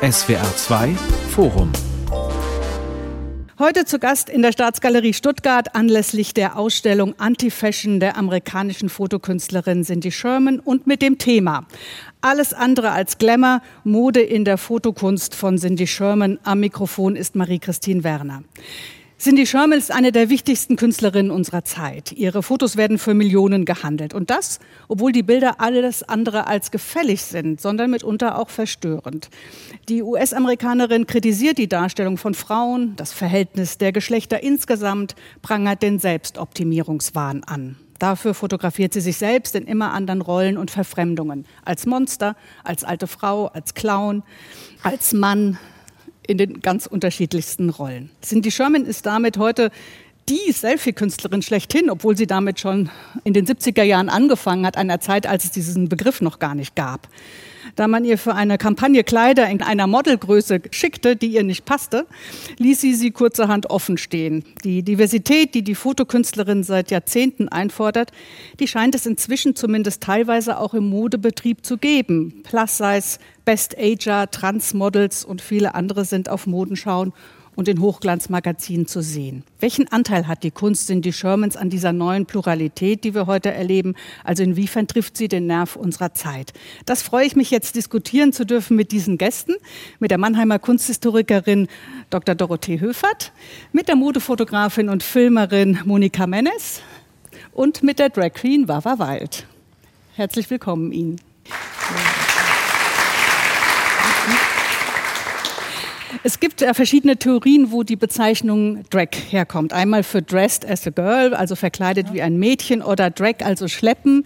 SWR 2 Forum Heute zu Gast in der Staatsgalerie Stuttgart anlässlich der Ausstellung Anti-Fashion der amerikanischen Fotokünstlerin Cindy Sherman und mit dem Thema Alles andere als Glamour, Mode in der Fotokunst von Cindy Sherman. Am Mikrofon ist Marie-Christine Werner. Cindy Sherman ist eine der wichtigsten Künstlerinnen unserer Zeit. Ihre Fotos werden für Millionen gehandelt. Und das, obwohl die Bilder alles andere als gefällig sind, sondern mitunter auch verstörend. Die US-Amerikanerin kritisiert die Darstellung von Frauen, das Verhältnis der Geschlechter insgesamt, prangert den Selbstoptimierungswahn an. Dafür fotografiert sie sich selbst in immer anderen Rollen und Verfremdungen. Als Monster, als alte Frau, als Clown, als Mann, in den ganz unterschiedlichsten Rollen. Cindy Sherman ist damit heute die Selfie-Künstlerin schlechthin, obwohl sie damit schon in den 70er Jahren angefangen hat, einer Zeit, als es diesen Begriff noch gar nicht gab. Da man ihr für eine Kampagne Kleider in einer Modelgröße schickte, die ihr nicht passte, ließ sie sie kurzerhand offen stehen. Die Diversität, die die Fotokünstlerin seit Jahrzehnten einfordert, die scheint es inzwischen zumindest teilweise auch im Modebetrieb zu geben. Plus-Size, Best-Ager, Transmodels und viele andere sind auf Modenschauen und in Hochglanzmagazinen zu sehen. Welchen Anteil hat die Kunst Cindy Shermans an dieser neuen Pluralität, die wir heute erleben? Also inwiefern trifft sie den Nerv unserer Zeit? Das freue ich mich jetzt diskutieren zu dürfen mit diesen Gästen, mit der Mannheimer Kunsthistorikerin Dr. Dorothee Höfert, mit der Modefotografin und Filmerin Monika Mennes und mit der Drag Queen Wawa Wild. Herzlich willkommen Ihnen. Es gibt ja verschiedene Theorien, wo die Bezeichnung Drag herkommt. Einmal für dressed as a girl, also verkleidet wie ein Mädchen, oder Drag, also schleppen,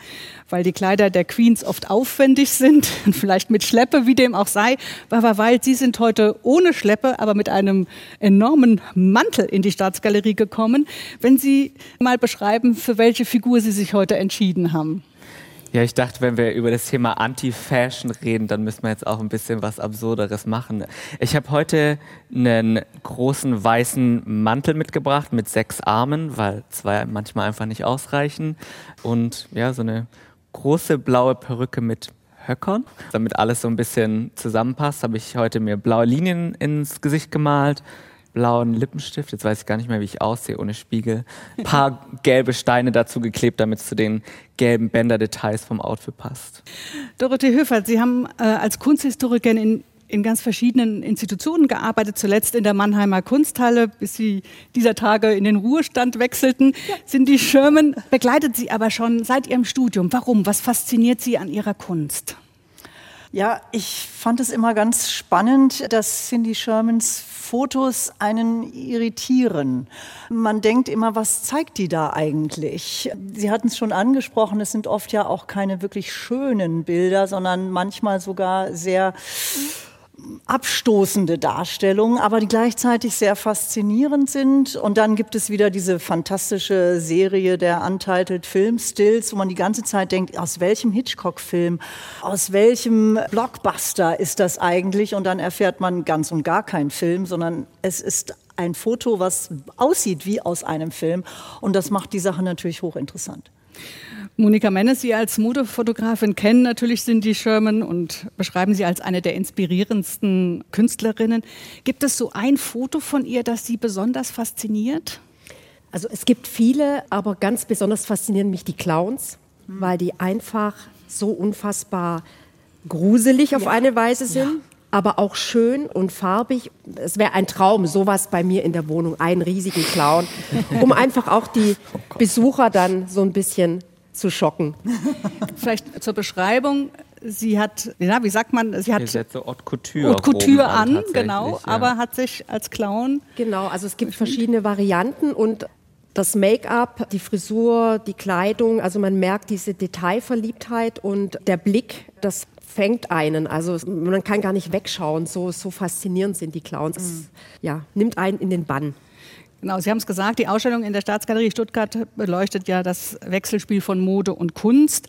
weil die Kleider der Queens oft aufwendig sind, vielleicht mit Schleppe, wie dem auch sei. Aber weil Sie sind heute ohne Schleppe, aber mit einem enormen Mantel in die Staatsgalerie gekommen. Wenn Sie mal beschreiben, für welche Figur Sie sich heute entschieden haben. Ja, ich dachte, wenn wir über das Thema Anti-Fashion reden, dann müssen wir jetzt auch ein bisschen was Absurderes machen. Ich habe heute einen großen weißen Mantel mitgebracht mit sechs Armen, weil zwei manchmal einfach nicht ausreichen. Und ja, so eine große blaue Perücke mit Höckern. Damit alles so ein bisschen zusammenpasst, habe ich heute mir blaue Linien ins Gesicht gemalt blauen Lippenstift. Jetzt weiß ich gar nicht mehr, wie ich aussehe ohne Spiegel. Ein paar gelbe Steine dazu geklebt, damit es zu den gelben Bänderdetails vom Outfit passt. Dorothee Höfert, Sie haben äh, als Kunsthistorikerin in in ganz verschiedenen Institutionen gearbeitet, zuletzt in der Mannheimer Kunsthalle, bis Sie dieser Tage in den Ruhestand wechselten. Ja. Sind die Sherman begleitet Sie aber schon seit Ihrem Studium. Warum? Was fasziniert Sie an Ihrer Kunst? Ja, ich fand es immer ganz spannend, dass Cindy Shermans Fotos einen irritieren. Man denkt immer, was zeigt die da eigentlich? Sie hatten es schon angesprochen, es sind oft ja auch keine wirklich schönen Bilder, sondern manchmal sogar sehr abstoßende Darstellungen, aber die gleichzeitig sehr faszinierend sind. Und dann gibt es wieder diese fantastische Serie der Untitled Film Stills, wo man die ganze Zeit denkt, aus welchem Hitchcock-Film, aus welchem Blockbuster ist das eigentlich? Und dann erfährt man ganz und gar keinen Film, sondern es ist ein Foto, was aussieht wie aus einem Film. Und das macht die Sache natürlich hochinteressant. Monika Mennes, Sie als Modefotografin kennen natürlich Cindy Sherman und beschreiben sie als eine der inspirierendsten Künstlerinnen. Gibt es so ein Foto von ihr, das Sie besonders fasziniert? Also es gibt viele, aber ganz besonders faszinieren mich die Clowns, weil die einfach so unfassbar gruselig auf ja. eine Weise sind. Ja aber auch schön und farbig. Es wäre ein Traum, sowas bei mir in der Wohnung, einen riesigen Clown, um einfach auch die Besucher dann so ein bisschen zu schocken. Vielleicht zur Beschreibung. Sie hat, ja, wie sagt man, sie hat, so Haute Couture, Haute Couture an, genau, ja. aber hat sich als Clown. Genau, also es gibt verschiedene Varianten und das Make-up, die Frisur, die Kleidung, also man merkt diese Detailverliebtheit und der Blick, das fängt einen. Also man kann gar nicht wegschauen, so, so faszinierend sind die Clowns. Mhm. Ja, nimmt einen in den Bann. Genau, Sie haben es gesagt, die Ausstellung in der Staatsgalerie Stuttgart beleuchtet ja das Wechselspiel von Mode und Kunst.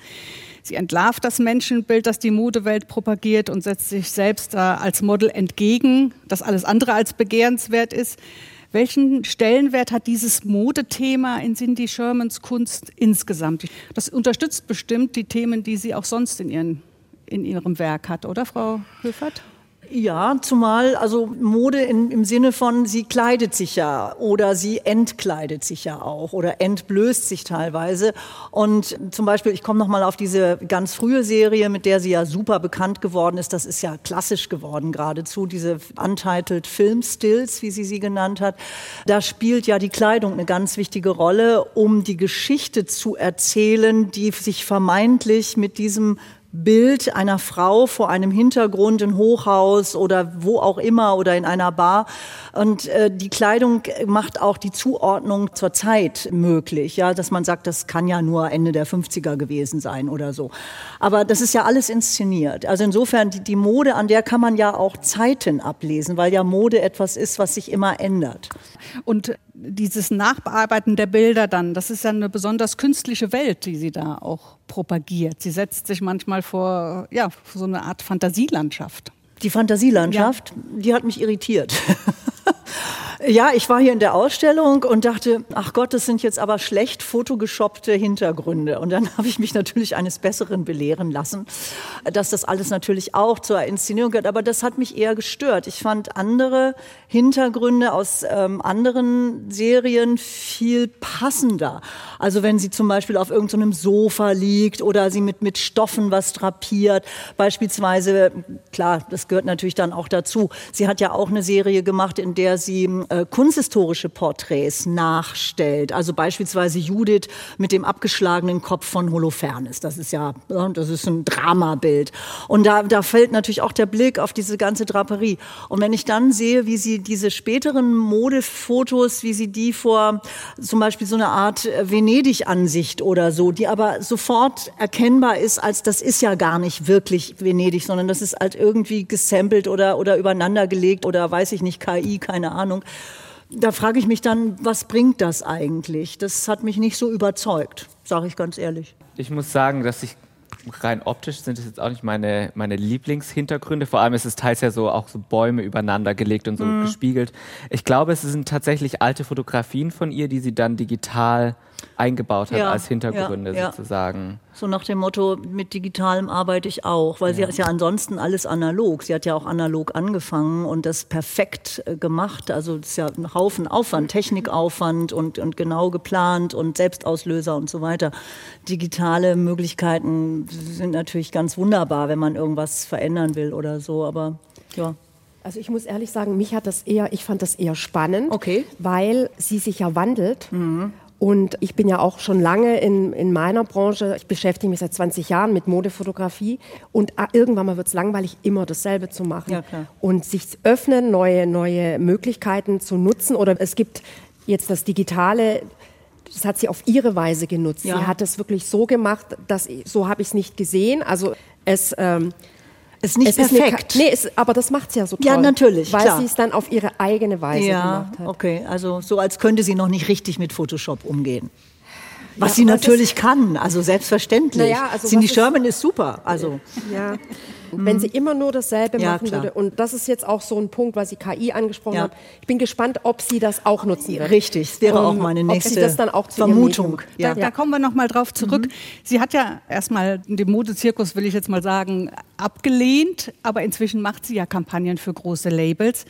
Sie entlarvt das Menschenbild, das die Modewelt propagiert und setzt sich selbst äh, als Model entgegen, das alles andere als begehrenswert ist. Welchen Stellenwert hat dieses Modethema in Cindy Shermans Kunst insgesamt? Das unterstützt bestimmt die Themen, die sie auch sonst in, ihren, in ihrem Werk hat, oder Frau Höfert? Ja, zumal also Mode in, im Sinne von, sie kleidet sich ja oder sie entkleidet sich ja auch oder entblößt sich teilweise. Und zum Beispiel, ich komme nochmal auf diese ganz frühe Serie, mit der sie ja super bekannt geworden ist. Das ist ja klassisch geworden geradezu, diese Untitled Film Stills, wie sie sie genannt hat. Da spielt ja die Kleidung eine ganz wichtige Rolle, um die Geschichte zu erzählen, die sich vermeintlich mit diesem Bild einer Frau vor einem Hintergrund in Hochhaus oder wo auch immer oder in einer Bar. Und äh, die Kleidung macht auch die Zuordnung zur Zeit möglich, ja, dass man sagt, das kann ja nur Ende der 50er gewesen sein oder so. Aber das ist ja alles inszeniert. Also insofern die, die Mode, an der kann man ja auch Zeiten ablesen, weil ja Mode etwas ist, was sich immer ändert. Und dieses Nachbearbeiten der Bilder dann, das ist ja eine besonders künstliche Welt, die sie da auch propagiert. Sie setzt sich manchmal vor, ja, vor so eine Art Fantasielandschaft. Die Fantasielandschaft, ja. die hat mich irritiert. Ja, ich war hier in der Ausstellung und dachte, ach Gott, das sind jetzt aber schlecht fotogeshoppte Hintergründe. Und dann habe ich mich natürlich eines Besseren belehren lassen, dass das alles natürlich auch zur Inszenierung gehört. Aber das hat mich eher gestört. Ich fand andere Hintergründe aus ähm, anderen Serien viel passender. Also wenn sie zum Beispiel auf irgendeinem so Sofa liegt oder sie mit, mit Stoffen was drapiert. Beispielsweise, klar, das gehört natürlich dann auch dazu. Sie hat ja auch eine Serie gemacht, in der sie äh, kunsthistorische Porträts nachstellt. Also beispielsweise Judith mit dem abgeschlagenen Kopf von Holofernes. Das ist ja, das ist ein Dramabild. Und da, da fällt natürlich auch der Blick auf diese ganze Draperie. Und wenn ich dann sehe, wie sie diese späteren Modefotos, wie sie die vor zum Beispiel so eine Art Venedig-Ansicht oder so, die aber sofort erkennbar ist, als das ist ja gar nicht wirklich Venedig, sondern das ist halt irgendwie gesampelt oder, oder übereinandergelegt oder weiß ich nicht, KI, keine Ahnung. Da frage ich mich dann, was bringt das eigentlich? Das hat mich nicht so überzeugt, sage ich ganz ehrlich. Ich muss sagen, dass ich rein optisch sind es jetzt auch nicht meine, meine Lieblingshintergründe. Vor allem ist es teils ja so auch so Bäume übereinander gelegt und so mm. gespiegelt. Ich glaube, es sind tatsächlich alte Fotografien von ihr, die sie dann digital eingebaut hat ja, als Hintergründe ja, sozusagen. So nach dem Motto, mit Digitalem arbeite ich auch, weil sie ist ja ansonsten alles analog. Sie hat ja auch analog angefangen und das perfekt äh, gemacht. Also das ist ja ein Haufen Aufwand, Technikaufwand und, und genau geplant und Selbstauslöser und so weiter. Digitale Möglichkeiten sind natürlich ganz wunderbar, wenn man irgendwas verändern will oder so, aber ja. Also ich muss ehrlich sagen, mich hat das eher, ich fand das eher spannend, okay. weil sie sich ja wandelt. Mhm. Und ich bin ja auch schon lange in, in meiner Branche, ich beschäftige mich seit 20 Jahren mit Modefotografie und ah, irgendwann mal wird es langweilig, immer dasselbe zu machen. Ja, und sich öffnen, neue, neue Möglichkeiten zu nutzen. Oder es gibt jetzt das Digitale, das hat sie auf ihre Weise genutzt. Ja. Sie hat es wirklich so gemacht, dass so habe ich es nicht gesehen. Also es ähm, ist nicht es perfekt. Ist eine, nee, ist, aber das macht sie ja so toll. Ja, natürlich. Weil sie es dann auf ihre eigene Weise ja, gemacht hat. Okay, also so als könnte sie noch nicht richtig mit Photoshop umgehen. Was ja, sie natürlich kann, also selbstverständlich. Naja, also Cindy Sherman ist super. Also. Ja. wenn sie immer nur dasselbe ja, machen klar. würde. Und das ist jetzt auch so ein Punkt, weil Sie KI angesprochen ja. haben. Ich bin gespannt, ob sie das auch nutzen wird. Richtig, das wäre um, auch meine nächste Vermutung. Ja. Da, da, kommen wir noch mal drauf zurück. Mhm. Sie hat ja erstmal den Modezirkus, will ich jetzt mal sagen, abgelehnt, aber inzwischen macht sie ja Kampagnen für große Labels.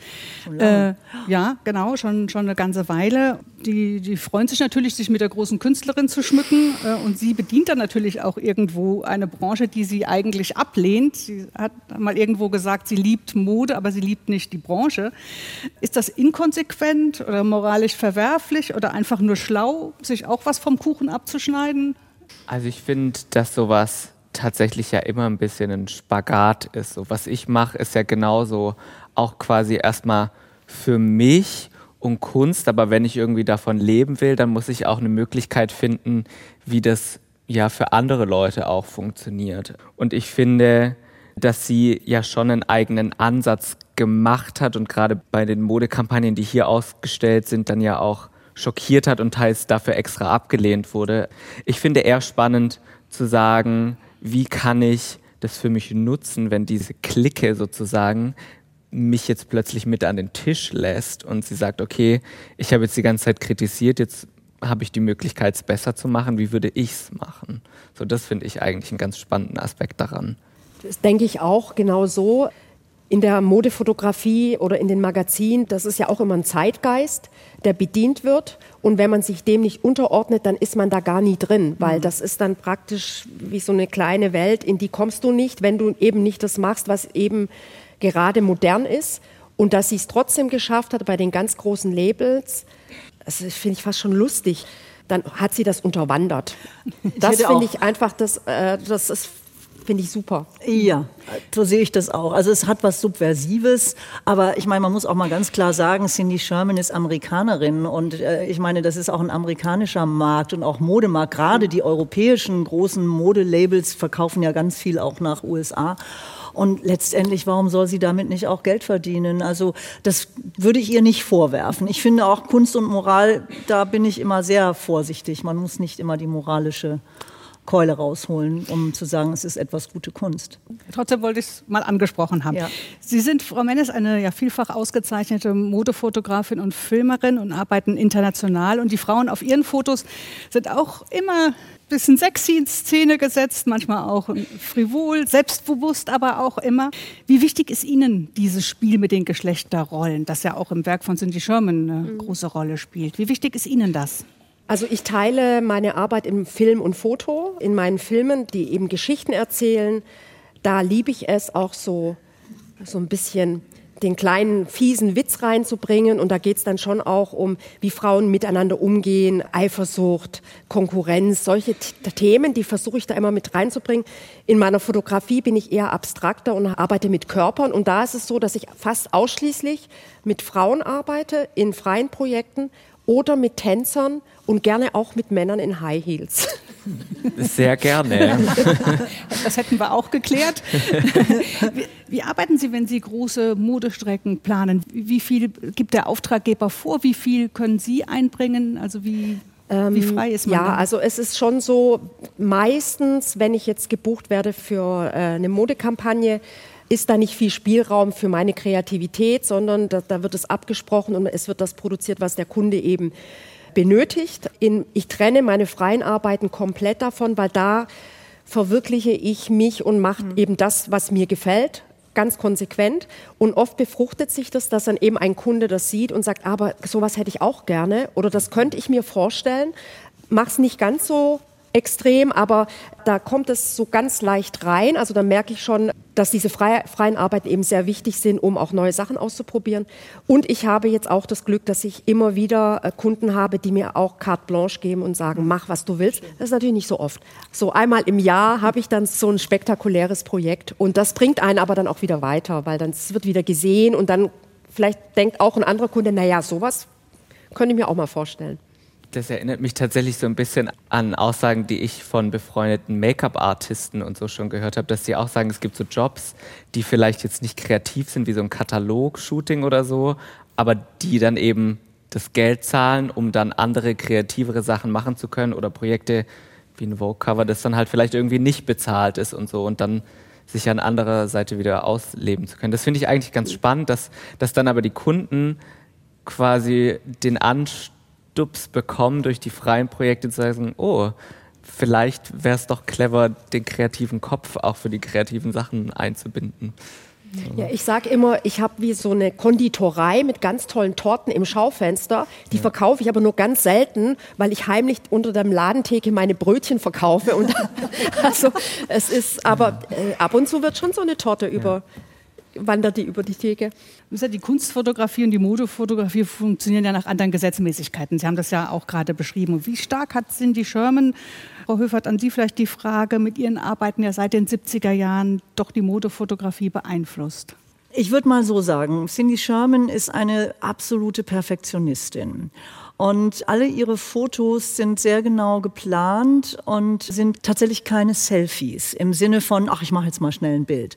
Äh, ja, genau, schon, schon eine ganze Weile. Die, die freuen sich natürlich, sich mit der großen Künstlerin zu schmücken. Äh, und sie bedient dann natürlich auch irgendwo eine Branche, die sie eigentlich ablehnt. Sie hat mal irgendwo gesagt, sie liebt Mode, aber sie liebt nicht die Branche. Ist das inkonsequent oder moralisch verwerflich oder einfach nur schlau, sich auch was vom Kuchen abzuschneiden? Also ich finde, dass sowas tatsächlich ja immer ein bisschen ein Spagat ist. So, was ich mache, ist ja genauso auch quasi erstmal für mich und Kunst, aber wenn ich irgendwie davon leben will, dann muss ich auch eine Möglichkeit finden, wie das ja für andere Leute auch funktioniert. Und ich finde, dass sie ja schon einen eigenen Ansatz gemacht hat und gerade bei den Modekampagnen, die hier ausgestellt sind, dann ja auch schockiert hat und teils dafür extra abgelehnt wurde. Ich finde eher spannend zu sagen, wie kann ich das für mich nutzen, wenn diese Clique sozusagen mich jetzt plötzlich mit an den Tisch lässt und sie sagt, okay, ich habe jetzt die ganze Zeit kritisiert, jetzt habe ich die Möglichkeit, es besser zu machen, wie würde ich es machen? So, das finde ich eigentlich einen ganz spannenden Aspekt daran. Das denke ich auch genau so. In der Modefotografie oder in den Magazinen, das ist ja auch immer ein Zeitgeist, der bedient wird. Und wenn man sich dem nicht unterordnet, dann ist man da gar nie drin, weil mhm. das ist dann praktisch wie so eine kleine Welt, in die kommst du nicht, wenn du eben nicht das machst, was eben gerade modern ist. Und dass sie es trotzdem geschafft hat bei den ganz großen Labels, das finde ich fast schon lustig. Dann hat sie das unterwandert. Das finde ich einfach, das, äh, das ist Finde ich super. Ja, so sehe ich das auch. Also es hat was Subversives, aber ich meine, man muss auch mal ganz klar sagen, Cindy Sherman ist Amerikanerin und äh, ich meine, das ist auch ein amerikanischer Markt und auch Modemarkt. Gerade die europäischen großen Modelabels verkaufen ja ganz viel auch nach USA. Und letztendlich, warum soll sie damit nicht auch Geld verdienen? Also das würde ich ihr nicht vorwerfen. Ich finde auch Kunst und Moral, da bin ich immer sehr vorsichtig. Man muss nicht immer die moralische Keule rausholen, um zu sagen, es ist etwas gute Kunst. Trotzdem wollte ich es mal angesprochen haben. Ja. Sie sind, Frau Mennes, eine ja vielfach ausgezeichnete Modefotografin und Filmerin und arbeiten international. Und die Frauen auf ihren Fotos sind auch immer ein bisschen sexy in Szene gesetzt, manchmal auch frivol, selbstbewusst, aber auch immer. Wie wichtig ist Ihnen dieses Spiel mit den Geschlechterrollen, das ja auch im Werk von Cindy Sherman eine mhm. große Rolle spielt? Wie wichtig ist Ihnen das? Also ich teile meine Arbeit im Film und Foto. In meinen Filmen, die eben Geschichten erzählen, da liebe ich es auch so, so ein bisschen den kleinen fiesen Witz reinzubringen. Und da geht es dann schon auch um, wie Frauen miteinander umgehen, Eifersucht, Konkurrenz, solche Themen, die versuche ich da immer mit reinzubringen. In meiner Fotografie bin ich eher abstrakter und arbeite mit Körpern. Und da ist es so, dass ich fast ausschließlich mit Frauen arbeite in freien Projekten oder mit Tänzern und gerne auch mit Männern in High Heels. Sehr gerne. Das hätten wir auch geklärt. Wie, wie, arbeiten Sie, wenn Sie große Modestrecken planen? Wie viel gibt der Auftraggeber vor? Wie viel können Sie einbringen? Also wie wie ähm, frei ist man? Ja, dann? also es ist schon so, meistens, wenn ich jetzt gebucht werde für äh, eine Modekampagne, ist da nicht viel Spielraum für meine Kreativität, sondern da, da wird es abgesprochen und es wird das produziert, was der Kunde eben benötigt. In, ich trenne meine freien Arbeiten komplett davon, weil da verwirkliche ich mich und mache mhm. eben das, was mir gefällt, ganz konsequent. Und oft befruchtet sich das, dass dann eben ein Kunde das sieht und sagt, aber sowas hätte ich auch gerne oder das könnte ich mir vorstellen. Mach's nicht ganz so extrem, aber da kommt es so ganz leicht rein. Also da merke ich schon, dass diese freie, freien Arbeiten eben sehr wichtig sind, um auch neue Sachen auszuprobieren. Und ich habe jetzt auch das Glück, dass ich immer wieder äh, Kunden habe, die mir auch carte blanche geben und sagen, mach, was du willst. Das ist natürlich nicht so oft. So einmal im Jahr habe ich dann so ein spektakuläres Projekt und das bringt einen aber dann auch wieder weiter, weil dann es wird wieder gesehen und dann vielleicht denkt auch ein anderer Kunde, naja, sowas könnte ich mir auch mal vorstellen. Das erinnert mich tatsächlich so ein bisschen an Aussagen, die ich von befreundeten Make-up-Artisten und so schon gehört habe, dass sie auch sagen, es gibt so Jobs, die vielleicht jetzt nicht kreativ sind, wie so ein Katalog-Shooting oder so, aber die dann eben das Geld zahlen, um dann andere kreativere Sachen machen zu können oder Projekte wie ein Vogue-Cover, das dann halt vielleicht irgendwie nicht bezahlt ist und so und dann sich an anderer Seite wieder ausleben zu können. Das finde ich eigentlich ganz spannend, dass, dass dann aber die Kunden quasi den Anspruch Stups bekommen durch die freien Projekte zu sagen, oh, vielleicht wäre es doch clever, den kreativen Kopf auch für die kreativen Sachen einzubinden. Ja, ich sage immer, ich habe wie so eine Konditorei mit ganz tollen Torten im Schaufenster. Die ja. verkaufe ich aber nur ganz selten, weil ich heimlich unter dem Ladentheke meine Brötchen verkaufe. Und also es ist, aber äh, ab und zu wird schon so eine Torte über wandert die über die Theke. Die Kunstfotografie und die Modefotografie funktionieren ja nach anderen Gesetzmäßigkeiten. Sie haben das ja auch gerade beschrieben. Wie stark hat Cindy Sherman, Frau Höfert, an Sie vielleicht die Frage, mit Ihren Arbeiten ja seit den 70er Jahren doch die Modefotografie beeinflusst? Ich würde mal so sagen, Cindy Sherman ist eine absolute Perfektionistin. Und alle ihre Fotos sind sehr genau geplant und sind tatsächlich keine Selfies im Sinne von, ach, ich mache jetzt mal schnell ein Bild.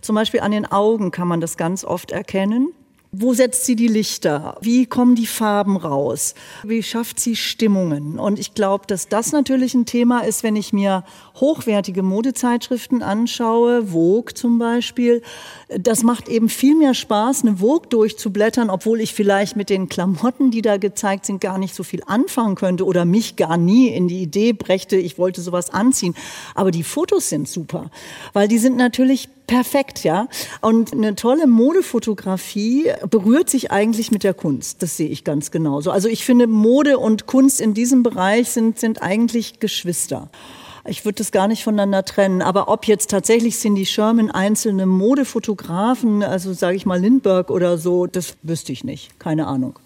Zum Beispiel an den Augen kann man das ganz oft erkennen. Wo setzt sie die Lichter? Wie kommen die Farben raus? Wie schafft sie Stimmungen? Und ich glaube, dass das natürlich ein Thema ist, wenn ich mir hochwertige Modezeitschriften anschaue, Vogue zum Beispiel. Das macht eben viel mehr Spaß, eine Vogue durchzublättern, obwohl ich vielleicht mit den Klamotten, die da gezeigt sind, gar nicht so viel anfangen könnte oder mich gar nie in die Idee brächte, ich wollte sowas anziehen. Aber die Fotos sind super, weil die sind natürlich perfekt, ja. Und eine tolle Modefotografie berührt sich eigentlich mit der Kunst. Das sehe ich ganz genauso. Also ich finde, Mode und Kunst in diesem Bereich sind, sind eigentlich Geschwister. Ich würde das gar nicht voneinander trennen. Aber ob jetzt tatsächlich Cindy Sherman einzelne Modefotografen, also sage ich mal Lindbergh oder so, das wüsste ich nicht. Keine Ahnung.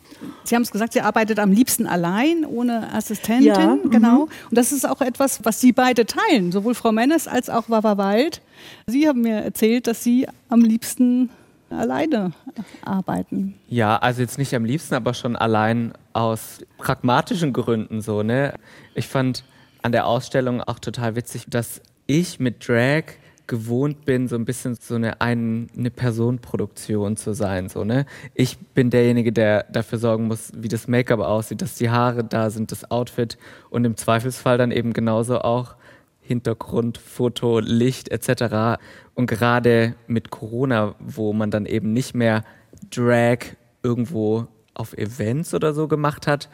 Sie haben es gesagt, sie arbeitet am liebsten allein, ohne Assistentin. Ja, genau. Und das ist auch etwas, was Sie beide teilen, sowohl Frau Mennes als auch Wawa Wald. Sie haben mir erzählt, dass Sie am liebsten alleine arbeiten. Ja, also jetzt nicht am liebsten, aber schon allein aus pragmatischen Gründen so, ne? Ich fand an der Ausstellung auch total witzig, dass ich mit Drag gewohnt bin, so ein bisschen so eine, ein, eine Personenproduktion zu sein. So, ne? Ich bin derjenige, der dafür sorgen muss, wie das Make-up aussieht, dass die Haare da sind, das Outfit und im Zweifelsfall dann eben genauso auch Hintergrund, Foto, Licht etc. Und gerade mit Corona, wo man dann eben nicht mehr Drag irgendwo auf Events oder so gemacht hat,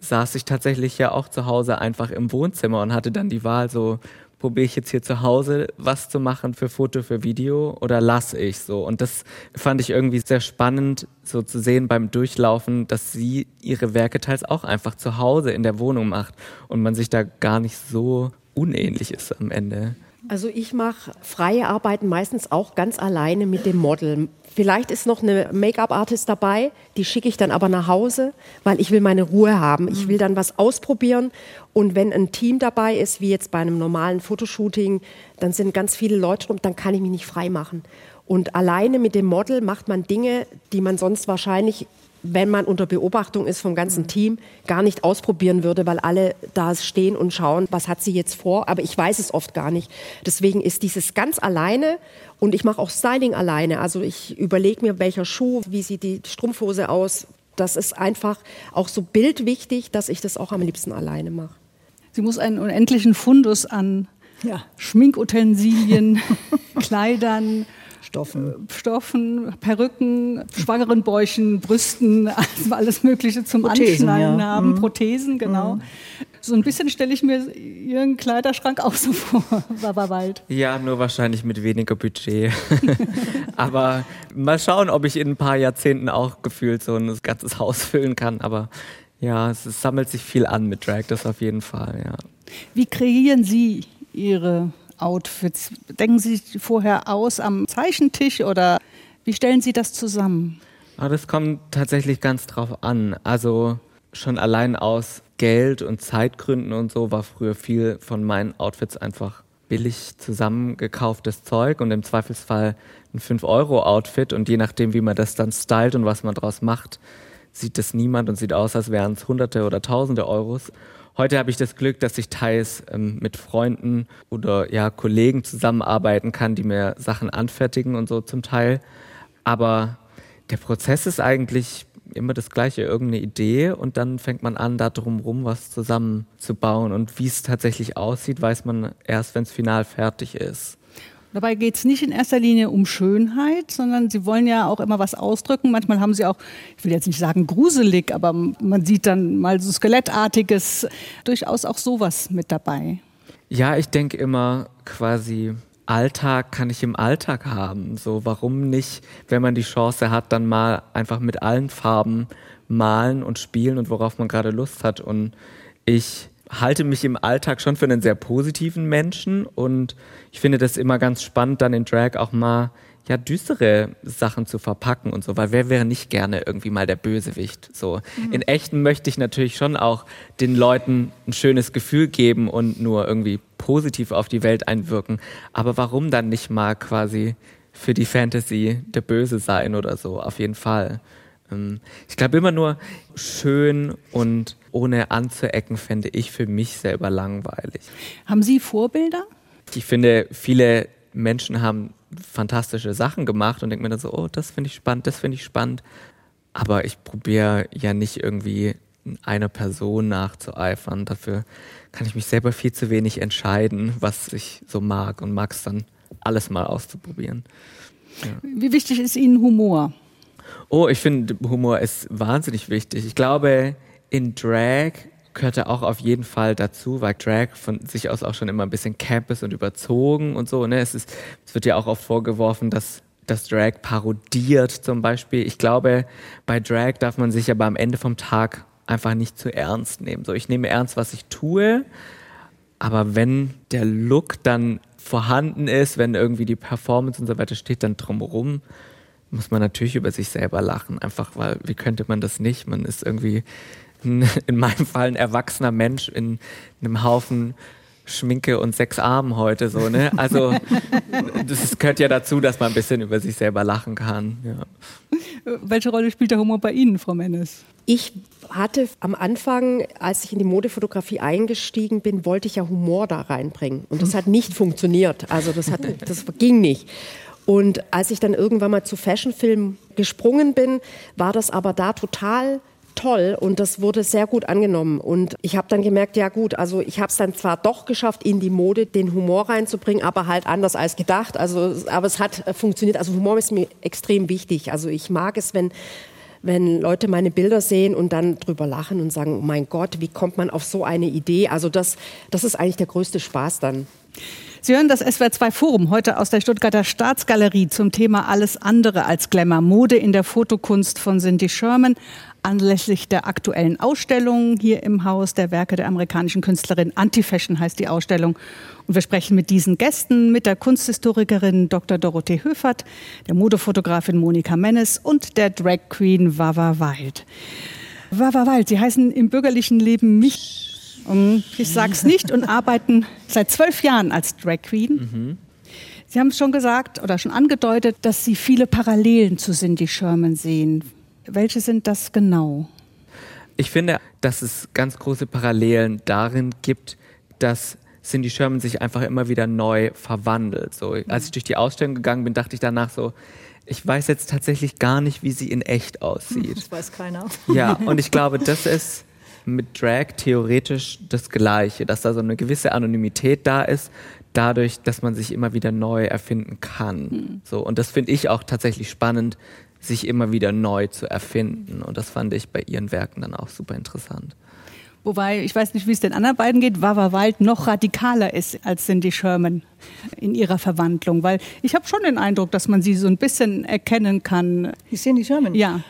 saß ich tatsächlich ja auch zu Hause einfach im Wohnzimmer und hatte dann die Wahl so, probiere ich jetzt hier zu Hause was zu machen für Foto, für Video oder lasse ich so? Und das fand ich irgendwie sehr spannend, so zu sehen beim Durchlaufen, dass sie ihre Werke teils auch einfach zu Hause in der Wohnung macht und man sich da gar nicht so unähnlich ist am Ende. Also ich mache freie Arbeiten meistens auch ganz alleine mit dem Model. Vielleicht ist noch eine Make-up-Artist dabei, die schicke ich dann aber nach Hause, weil ich will meine Ruhe haben. Ich will dann was ausprobieren und wenn ein Team dabei ist, wie jetzt bei einem normalen Fotoshooting, dann sind ganz viele Leute drum, dann kann ich mich nicht frei machen. Und alleine mit dem Model macht man Dinge, die man sonst wahrscheinlich wenn man unter Beobachtung ist vom ganzen Team, gar nicht ausprobieren würde, weil alle da stehen und schauen, was hat sie jetzt vor. Aber ich weiß es oft gar nicht. Deswegen ist dieses ganz alleine und ich mache auch Styling alleine. Also ich überlege mir, welcher Schuh, wie sieht die Strumpfhose aus. Das ist einfach auch so bildwichtig, dass ich das auch am liebsten alleine mache. Sie muss einen unendlichen Fundus an ja. Schminkutensilien, Kleidern, Stoffen. Stoffen, Perücken, schwangeren Bäuchen, Brüsten, also alles Mögliche zum Prothesen, Anschneiden ja. haben, mhm. Prothesen, genau. Mhm. So ein bisschen stelle ich mir Ihren Kleiderschrank auch so vor, Wald. Ja, nur wahrscheinlich mit weniger Budget. aber mal schauen, ob ich in ein paar Jahrzehnten auch gefühlt so ein ganzes Haus füllen kann. Aber ja, es, es sammelt sich viel an mit Drag, das auf jeden Fall, ja. Wie kreieren Sie Ihre Outfits? Denken Sie vorher aus am Zeichentisch oder wie stellen Sie das zusammen? Ah, das kommt tatsächlich ganz drauf an. Also schon allein aus Geld- und Zeitgründen und so war früher viel von meinen Outfits einfach billig zusammengekauftes Zeug und im Zweifelsfall ein 5-Euro-Outfit und je nachdem, wie man das dann stylt und was man draus macht, sieht das niemand und sieht aus, als wären es Hunderte oder Tausende Euros. Heute habe ich das Glück, dass ich teils ähm, mit Freunden oder ja, Kollegen zusammenarbeiten kann, die mir Sachen anfertigen und so zum Teil. Aber der Prozess ist eigentlich immer das gleiche, irgendeine Idee und dann fängt man an, da drumherum was zusammenzubauen. Und wie es tatsächlich aussieht, weiß man erst, wenn es final fertig ist. Dabei geht es nicht in erster Linie um Schönheit, sondern sie wollen ja auch immer was ausdrücken. Manchmal haben sie auch, ich will jetzt nicht sagen gruselig, aber man sieht dann mal so Skelettartiges, durchaus auch sowas mit dabei. Ja, ich denke immer quasi, Alltag kann ich im Alltag haben. So, warum nicht, wenn man die Chance hat, dann mal einfach mit allen Farben malen und spielen und worauf man gerade Lust hat. Und ich halte mich im Alltag schon für einen sehr positiven Menschen und ich finde das immer ganz spannend, dann in Drag auch mal ja düstere Sachen zu verpacken und so, weil wer wäre nicht gerne irgendwie mal der Bösewicht? So mhm. in echten möchte ich natürlich schon auch den Leuten ein schönes Gefühl geben und nur irgendwie positiv auf die Welt einwirken. Aber warum dann nicht mal quasi für die Fantasy der Böse sein oder so? Auf jeden Fall. Ähm, ich glaube immer nur schön und ohne anzuecken fände ich für mich selber langweilig. Haben Sie Vorbilder? Ich finde, viele Menschen haben fantastische Sachen gemacht und denke mir dann so, oh, das finde ich spannend, das finde ich spannend. Aber ich probiere ja nicht irgendwie einer Person nachzueifern. Dafür kann ich mich selber viel zu wenig entscheiden, was ich so mag und mag es dann alles mal auszuprobieren. Ja. Wie wichtig ist Ihnen Humor? Oh, ich finde, Humor ist wahnsinnig wichtig. Ich glaube, in Drag gehörte auch auf jeden Fall dazu, weil Drag von sich aus auch schon immer ein bisschen camp ist und überzogen und so. Ne? Es, ist, es wird ja auch oft vorgeworfen, dass das Drag parodiert zum Beispiel. Ich glaube, bei Drag darf man sich aber am Ende vom Tag einfach nicht zu ernst nehmen. So, ich nehme ernst, was ich tue, aber wenn der Look dann vorhanden ist, wenn irgendwie die Performance und so weiter steht, dann drumherum muss man natürlich über sich selber lachen. Einfach weil, wie könnte man das nicht? Man ist irgendwie in meinem Fall ein erwachsener Mensch in einem Haufen Schminke und sechs Armen heute so, ne? Also das gehört ja dazu, dass man ein bisschen über sich selber lachen kann. Ja. Welche Rolle spielt der Humor bei Ihnen, Frau Mennes? Ich hatte am Anfang, als ich in die Modefotografie eingestiegen bin, wollte ich ja Humor da reinbringen. Und das hat nicht funktioniert. Also das, hat, das ging nicht. Und als ich dann irgendwann mal zu Fashionfilmen gesprungen bin, war das aber da total toll und das wurde sehr gut angenommen. Und ich habe dann gemerkt, ja gut, also ich habe es dann zwar doch geschafft, in die Mode den Humor reinzubringen, aber halt anders als gedacht. Also, aber es hat äh, funktioniert. Also Humor ist mir extrem wichtig. Also ich mag es, wenn wenn Leute meine Bilder sehen und dann drüber lachen und sagen, oh mein Gott, wie kommt man auf so eine Idee? Also das, das ist eigentlich der größte Spaß dann. Sie hören das SWR2 Forum heute aus der Stuttgarter Staatsgalerie zum Thema Alles andere als Glamour. Mode in der Fotokunst von Cindy Sherman anlässlich der aktuellen Ausstellung hier im Haus der Werke der amerikanischen Künstlerin Anti-Fashion heißt die Ausstellung. Und wir sprechen mit diesen Gästen, mit der Kunsthistorikerin Dr. Dorothee Höfert, der Modefotografin Monika Mennes und der Drag Queen Wawa Wild. Wawa Wild, Sie heißen im bürgerlichen Leben mich ich sag's nicht und arbeiten seit zwölf Jahren als Drag Queen. Mhm. Sie haben es schon gesagt oder schon angedeutet, dass Sie viele Parallelen zu Cindy Sherman sehen. Welche sind das genau? Ich finde, dass es ganz große Parallelen darin gibt, dass Cindy Sherman sich einfach immer wieder neu verwandelt. So, als ich durch die Ausstellung gegangen bin, dachte ich danach so, ich weiß jetzt tatsächlich gar nicht, wie sie in echt aussieht. Das weiß keiner. Ja, und ich glaube, das ist mit Drag theoretisch das Gleiche, dass da so eine gewisse Anonymität da ist, dadurch, dass man sich immer wieder neu erfinden kann. Mhm. So, und das finde ich auch tatsächlich spannend, sich immer wieder neu zu erfinden. Und das fand ich bei ihren Werken dann auch super interessant. Wobei, ich weiß nicht, wie es den anderen beiden geht, Wawa Wald noch radikaler ist als Cindy Sherman in ihrer Verwandlung. Weil ich habe schon den Eindruck, dass man sie so ein bisschen erkennen kann. Die Cindy Sherman? Ja.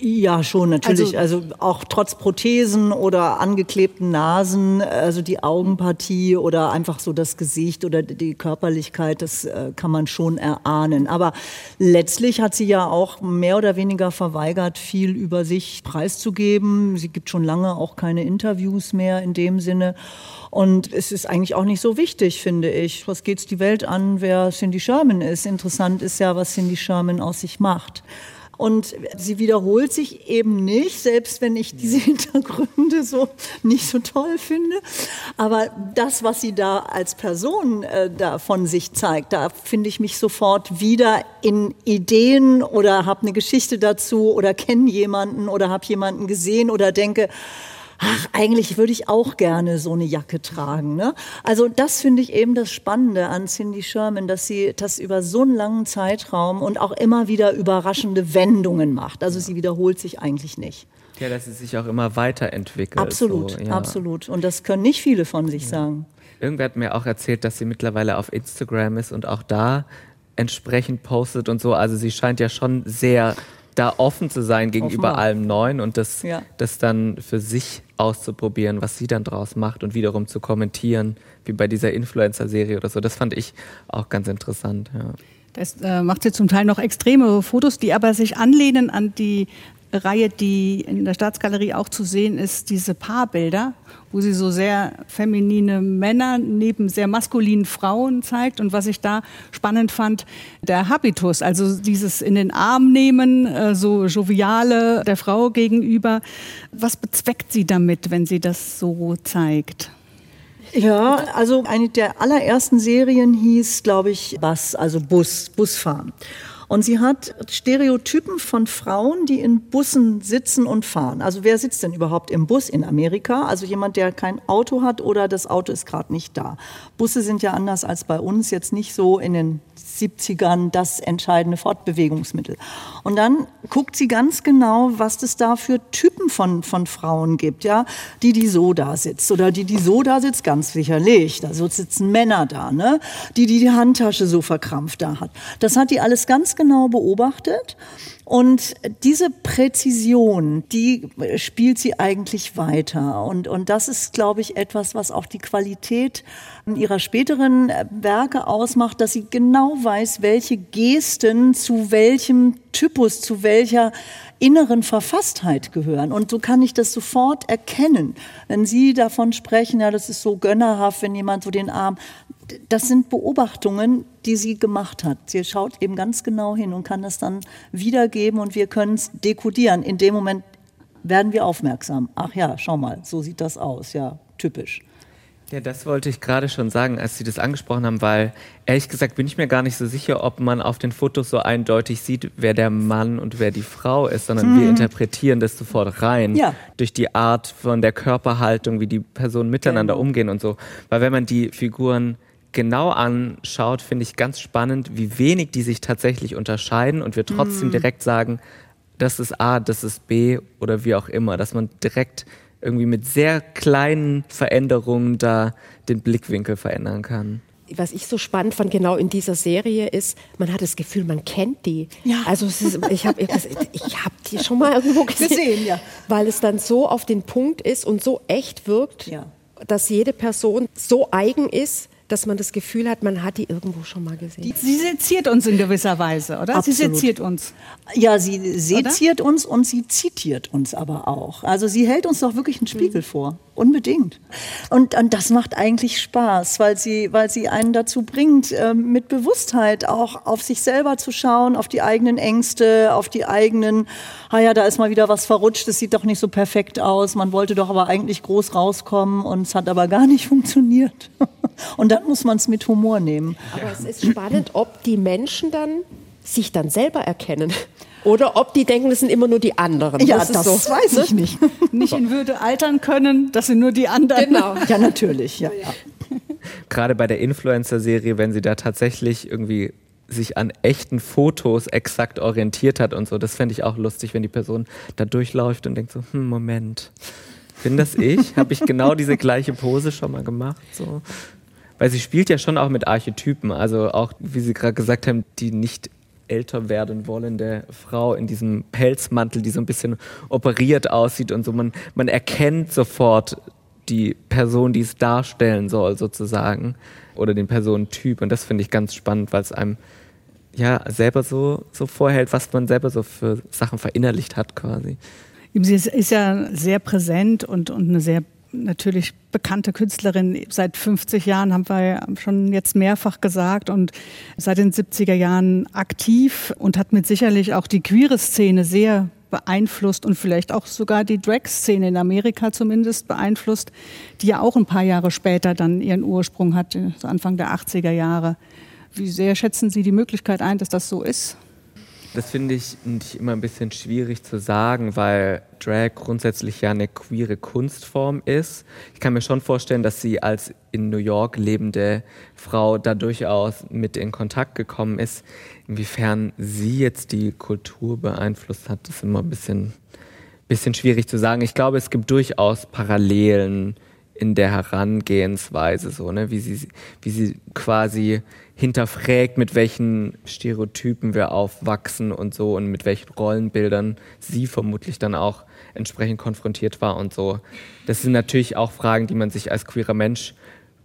Ja, schon, natürlich. Also, also auch trotz Prothesen oder angeklebten Nasen, also die Augenpartie oder einfach so das Gesicht oder die Körperlichkeit, das äh, kann man schon erahnen. Aber letztlich hat sie ja auch mehr oder weniger verweigert, viel über sich preiszugeben. Sie gibt schon lange auch keine Interviews Interviews mehr in dem Sinne. Und es ist eigentlich auch nicht so wichtig, finde ich. Was geht es die Welt an, wer Cindy Sherman ist? Interessant ist ja, was Cindy Sherman aus sich macht. Und sie wiederholt sich eben nicht, selbst wenn ich diese Hintergründe so nicht so toll finde. Aber das, was sie da als Person äh, da von sich zeigt, da finde ich mich sofort wieder in Ideen oder habe eine Geschichte dazu oder kenne jemanden oder habe jemanden gesehen oder denke, ach, eigentlich würde ich auch gerne so eine Jacke tragen. Ne? Also das finde ich eben das Spannende an Cindy Sherman, dass sie das über so einen langen Zeitraum und auch immer wieder überraschende Wendungen macht. Also sie wiederholt sich eigentlich nicht. Ja, dass sie sich auch immer weiterentwickelt. Absolut, so, ja. absolut. Und das können nicht viele von sich ja. sagen. Irgendwer hat mir auch erzählt, dass sie mittlerweile auf Instagram ist und auch da entsprechend postet und so. Also sie scheint ja schon sehr da offen zu sein gegenüber Offenbar. allem Neuen und das, ja. das dann für sich auszuprobieren, was sie dann draus macht und wiederum zu kommentieren, wie bei dieser Influencer-Serie oder so. Das fand ich auch ganz interessant. Ja. Das äh, macht sie zum Teil noch extreme Fotos, die aber sich anlehnen an die Reihe, die in der Staatsgalerie auch zu sehen ist, diese Paarbilder, wo sie so sehr feminine Männer neben sehr maskulinen Frauen zeigt. Und was ich da spannend fand, der Habitus, also dieses in den Arm nehmen, äh, so joviale der Frau gegenüber. Was bezweckt sie damit, wenn sie das so zeigt? Ja, also eine der allerersten Serien hieß, glaube ich, Bus, also Bus, Busfahren. Und sie hat Stereotypen von Frauen, die in Bussen sitzen und fahren. Also wer sitzt denn überhaupt im Bus in Amerika? Also jemand, der kein Auto hat oder das Auto ist gerade nicht da. Busse sind ja anders als bei uns jetzt nicht so in den 70ern das entscheidende Fortbewegungsmittel. Und dann guckt sie ganz genau, was es da für Typen von, von Frauen gibt, ja, die, die so da sitzt oder die, die so da sitzt, ganz sicherlich. Da sitzen Männer da, ne, die, die die Handtasche so verkrampft da hat. Das hat die alles ganz genau beobachtet und diese Präzision, die spielt sie eigentlich weiter. Und, und das ist, glaube ich, etwas, was auch die Qualität ihrer späteren Werke ausmacht, dass sie genau weiß, welche Gesten zu welchem Typus, zu welcher inneren Verfasstheit gehören. Und so kann ich das sofort erkennen. Wenn Sie davon sprechen, ja, das ist so gönnerhaft, wenn jemand so den Arm, das sind Beobachtungen, die sie gemacht hat. Sie schaut eben ganz genau hin und kann das dann wiedergeben und wir können es dekodieren. In dem Moment werden wir aufmerksam. Ach ja, schau mal, so sieht das aus. Ja, typisch. Ja, das wollte ich gerade schon sagen, als Sie das angesprochen haben, weil ehrlich gesagt bin ich mir gar nicht so sicher, ob man auf den Fotos so eindeutig sieht, wer der Mann und wer die Frau ist, sondern mhm. wir interpretieren das sofort rein ja. durch die Art von der Körperhaltung, wie die Personen miteinander genau. umgehen und so. Weil wenn man die Figuren genau anschaut, finde ich ganz spannend, wie wenig die sich tatsächlich unterscheiden und wir trotzdem mm. direkt sagen, das ist A, das ist B oder wie auch immer, dass man direkt irgendwie mit sehr kleinen Veränderungen da den Blickwinkel verändern kann was ich so spannend fand, genau in dieser Serie, ist, man hat das Gefühl, man kennt die. Ja. Also ist, ich habe ich hab die schon mal irgendwo gesehen, gesehen ja. weil es dann so auf den Punkt ist und so echt wirkt, ja. dass jede Person so eigen ist, dass man das Gefühl hat, man hat die irgendwo schon mal gesehen. Sie seziert uns in gewisser Weise, oder? Absolut. Sie seziert uns. Ja, sie seziert oder? uns und sie zitiert uns aber auch. Also sie hält uns doch wirklich einen Spiegel mhm. vor. Unbedingt. Und, und das macht eigentlich Spaß, weil sie, weil sie einen dazu bringt, äh, mit Bewusstheit auch auf sich selber zu schauen, auf die eigenen Ängste, auf die eigenen, ah ja, da ist mal wieder was verrutscht, das sieht doch nicht so perfekt aus, man wollte doch aber eigentlich groß rauskommen und es hat aber gar nicht funktioniert. Und dann muss man es mit Humor nehmen. Aber es ist spannend, ob die Menschen dann sich dann selber erkennen. Oder ob die denken, das sind immer nur die anderen. Ja, das, das so. weiß ich ne? nicht. Nicht in Würde altern können, das sind nur die anderen. Genau. Ja, natürlich. Ja. ja. Gerade bei der Influencer-Serie, wenn sie da tatsächlich irgendwie sich an echten Fotos exakt orientiert hat und so, das fände ich auch lustig, wenn die Person da durchläuft und denkt so, hm, Moment, bin das ich? Habe ich genau diese gleiche Pose schon mal gemacht? So weil sie spielt ja schon auch mit Archetypen, also auch, wie Sie gerade gesagt haben, die nicht älter werden wollende Frau in diesem Pelzmantel, die so ein bisschen operiert aussieht und so. Man, man erkennt sofort die Person, die es darstellen soll, sozusagen, oder den Personentyp. Und das finde ich ganz spannend, weil es einem ja selber so, so vorhält, was man selber so für Sachen verinnerlicht hat, quasi. Sie ist ja sehr präsent und, und eine sehr natürlich bekannte Künstlerin. Seit 50 Jahren haben wir schon jetzt mehrfach gesagt und seit den 70er Jahren aktiv und hat mit sicherlich auch die queere Szene sehr beeinflusst und vielleicht auch sogar die Drag-Szene in Amerika zumindest beeinflusst, die ja auch ein paar Jahre später dann ihren Ursprung hat, so Anfang der 80er Jahre. Wie sehr schätzen Sie die Möglichkeit ein, dass das so ist? Das finde ich immer ein bisschen schwierig zu sagen, weil Drag grundsätzlich ja eine queere Kunstform ist. Ich kann mir schon vorstellen, dass sie als in New York lebende Frau da durchaus mit in Kontakt gekommen ist. Inwiefern sie jetzt die Kultur beeinflusst hat, ist immer ein bisschen, bisschen schwierig zu sagen. Ich glaube, es gibt durchaus Parallelen in der Herangehensweise, so, ne? wie, sie, wie sie quasi hinterfragt, mit welchen Stereotypen wir aufwachsen und so und mit welchen Rollenbildern sie vermutlich dann auch entsprechend konfrontiert war und so. Das sind natürlich auch Fragen, die man sich als queerer Mensch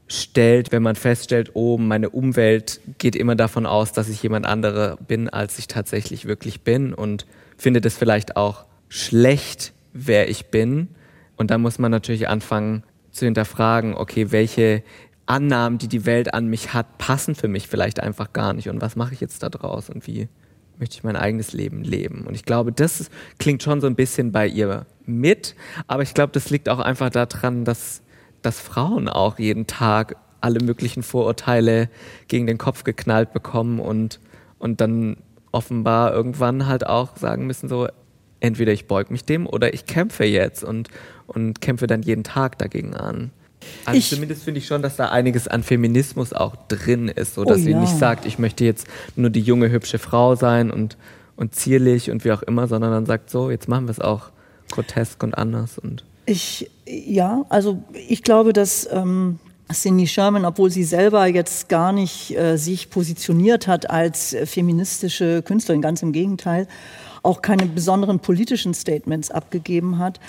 stellt, wenn man feststellt, oh, meine Umwelt geht immer davon aus, dass ich jemand anderer bin, als ich tatsächlich wirklich bin und findet es vielleicht auch schlecht, wer ich bin. Und dann muss man natürlich anfangen zu hinterfragen, okay, welche Annahmen, die die Welt an mich hat, passen für mich vielleicht einfach gar nicht. Und was mache ich jetzt da draus und wie möchte ich mein eigenes Leben leben? Und ich glaube, das klingt schon so ein bisschen bei ihr mit, aber ich glaube, das liegt auch einfach daran, dass, dass Frauen auch jeden Tag alle möglichen Vorurteile gegen den Kopf geknallt bekommen und, und dann offenbar irgendwann halt auch sagen müssen, so, entweder ich beug mich dem oder ich kämpfe jetzt und, und kämpfe dann jeden Tag dagegen an. Also ich, zumindest finde ich schon, dass da einiges an Feminismus auch drin ist, so dass oh, sie ja. nicht sagt, ich möchte jetzt nur die junge, hübsche Frau sein und, und zierlich und wie auch immer, sondern dann sagt so, jetzt machen wir es auch grotesk und anders und ich, ja, also ich glaube, dass ähm, Cindy Sherman, obwohl sie selber jetzt gar nicht äh, sich positioniert hat als äh, feministische Künstlerin, ganz im Gegenteil, auch keine besonderen politischen Statements abgegeben hat.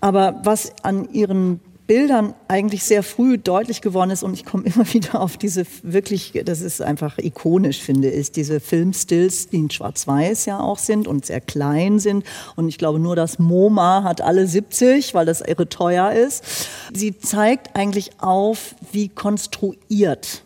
Aber was an ihren Bildern eigentlich sehr früh deutlich geworden ist und ich komme immer wieder auf diese wirklich, das ist einfach ikonisch, finde ich, diese Filmstills, die in Schwarz-Weiß ja auch sind und sehr klein sind und ich glaube nur das MoMA hat alle 70, weil das irre teuer ist. Sie zeigt eigentlich auf, wie konstruiert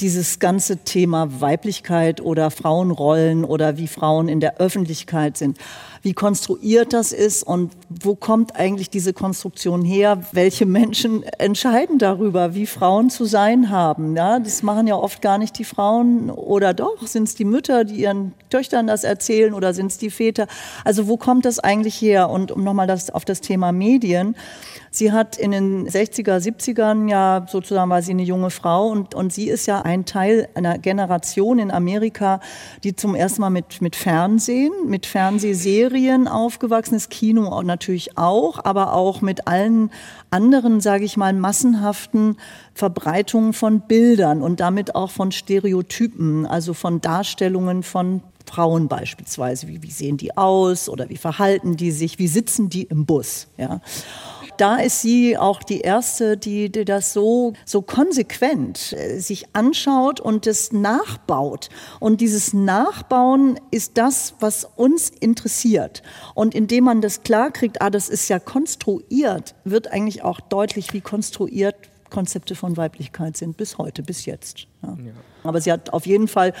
dieses ganze Thema Weiblichkeit oder Frauenrollen oder wie Frauen in der Öffentlichkeit sind, wie konstruiert das ist und wo kommt eigentlich diese Konstruktion her? Welche Menschen entscheiden darüber, wie Frauen zu sein haben? Ja, das machen ja oft gar nicht die Frauen oder doch sind es die Mütter, die ihren Töchtern das erzählen oder sind es die Väter? Also wo kommt das eigentlich her? Und um nochmal das, auf das Thema Medien. Sie hat in den 60er, 70ern ja sozusagen war sie eine junge Frau und, und sie ist ja ein Teil einer Generation in Amerika, die zum ersten Mal mit, mit Fernsehen, mit Fernsehserien aufgewachsen ist, Kino natürlich auch, aber auch mit allen anderen, sage ich mal, massenhaften Verbreitungen von Bildern und damit auch von Stereotypen, also von Darstellungen von Frauen beispielsweise, wie, wie sehen die aus oder wie verhalten die sich, wie sitzen die im Bus, ja da ist sie auch die erste, die, die das so, so konsequent äh, sich anschaut und es nachbaut. Und dieses Nachbauen ist das, was uns interessiert. Und indem man das klarkriegt, ah, das ist ja konstruiert, wird eigentlich auch deutlich, wie konstruiert Konzepte von Weiblichkeit sind bis heute, bis jetzt. Ja. Ja. Aber sie hat auf jeden Fall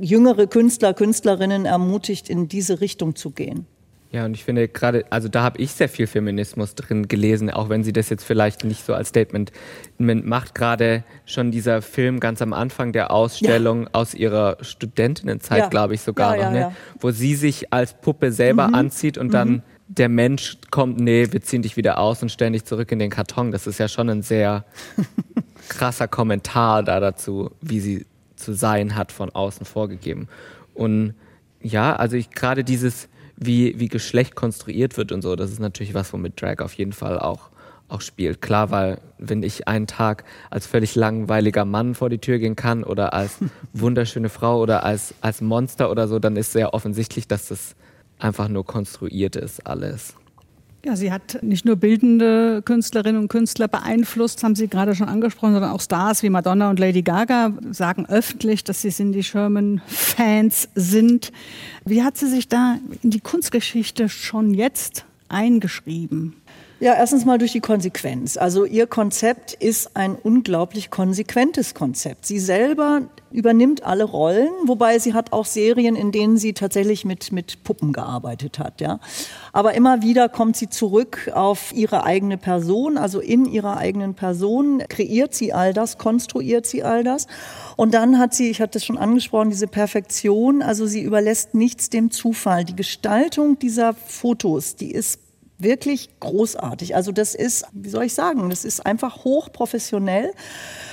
jüngere Künstler, Künstlerinnen ermutigt, in diese Richtung zu gehen. Ja, und ich finde gerade, also da habe ich sehr viel Feminismus drin gelesen, auch wenn sie das jetzt vielleicht nicht so als Statement macht. Gerade schon dieser Film ganz am Anfang der Ausstellung ja. aus ihrer Studentinnenzeit, ja. glaube ich sogar ja, noch, ne? wo sie sich als Puppe selber mhm. anzieht und mhm. dann der Mensch kommt, nee, wir ziehen dich wieder aus und stellen dich zurück in den Karton. Das ist ja schon ein sehr krasser Kommentar da dazu, wie sie zu sein hat, von außen vorgegeben. Und ja, also ich gerade dieses wie, wie Geschlecht konstruiert wird und so, das ist natürlich was, womit Drag auf jeden Fall auch, auch spielt. Klar, weil wenn ich einen Tag als völlig langweiliger Mann vor die Tür gehen kann oder als wunderschöne Frau oder als, als Monster oder so, dann ist sehr offensichtlich, dass das einfach nur konstruiert ist, alles. Ja, sie hat nicht nur bildende Künstlerinnen und Künstler beeinflusst, haben Sie gerade schon angesprochen, sondern auch Stars wie Madonna und Lady Gaga sagen öffentlich, dass sie Cindy Sherman Fans sind. Wie hat sie sich da in die Kunstgeschichte schon jetzt eingeschrieben? Ja, erstens mal durch die Konsequenz. Also ihr Konzept ist ein unglaublich konsequentes Konzept. Sie selber übernimmt alle Rollen, wobei sie hat auch Serien, in denen sie tatsächlich mit, mit Puppen gearbeitet hat. Ja. Aber immer wieder kommt sie zurück auf ihre eigene Person, also in ihrer eigenen Person kreiert sie all das, konstruiert sie all das. Und dann hat sie, ich hatte es schon angesprochen, diese Perfektion, also sie überlässt nichts dem Zufall. Die Gestaltung dieser Fotos, die ist wirklich großartig. Also das ist, wie soll ich sagen, das ist einfach hochprofessionell.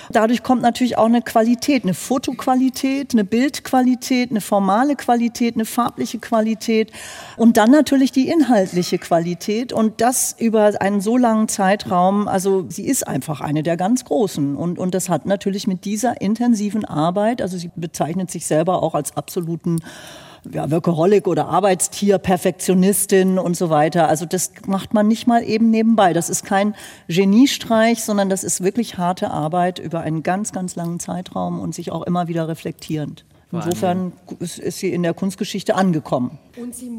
Dadurch kommt natürlich auch eine Qualität, eine Fotoqualität, eine Bildqualität, eine formale Qualität, eine farbliche Qualität und dann natürlich die inhaltliche Qualität und das über einen so langen Zeitraum. Also sie ist einfach eine der ganz großen und, und das hat natürlich mit dieser intensiven Arbeit, also sie bezeichnet sich selber auch als absoluten ja, Workaholic oder Arbeitstier, Perfektionistin und so weiter. Also das macht man nicht mal eben nebenbei. Das ist kein Geniestreich, sondern das ist wirklich harte Arbeit über einen ganz, ganz langen Zeitraum und sich auch immer wieder reflektierend. Insofern ist sie in der Kunstgeschichte angekommen. Und sie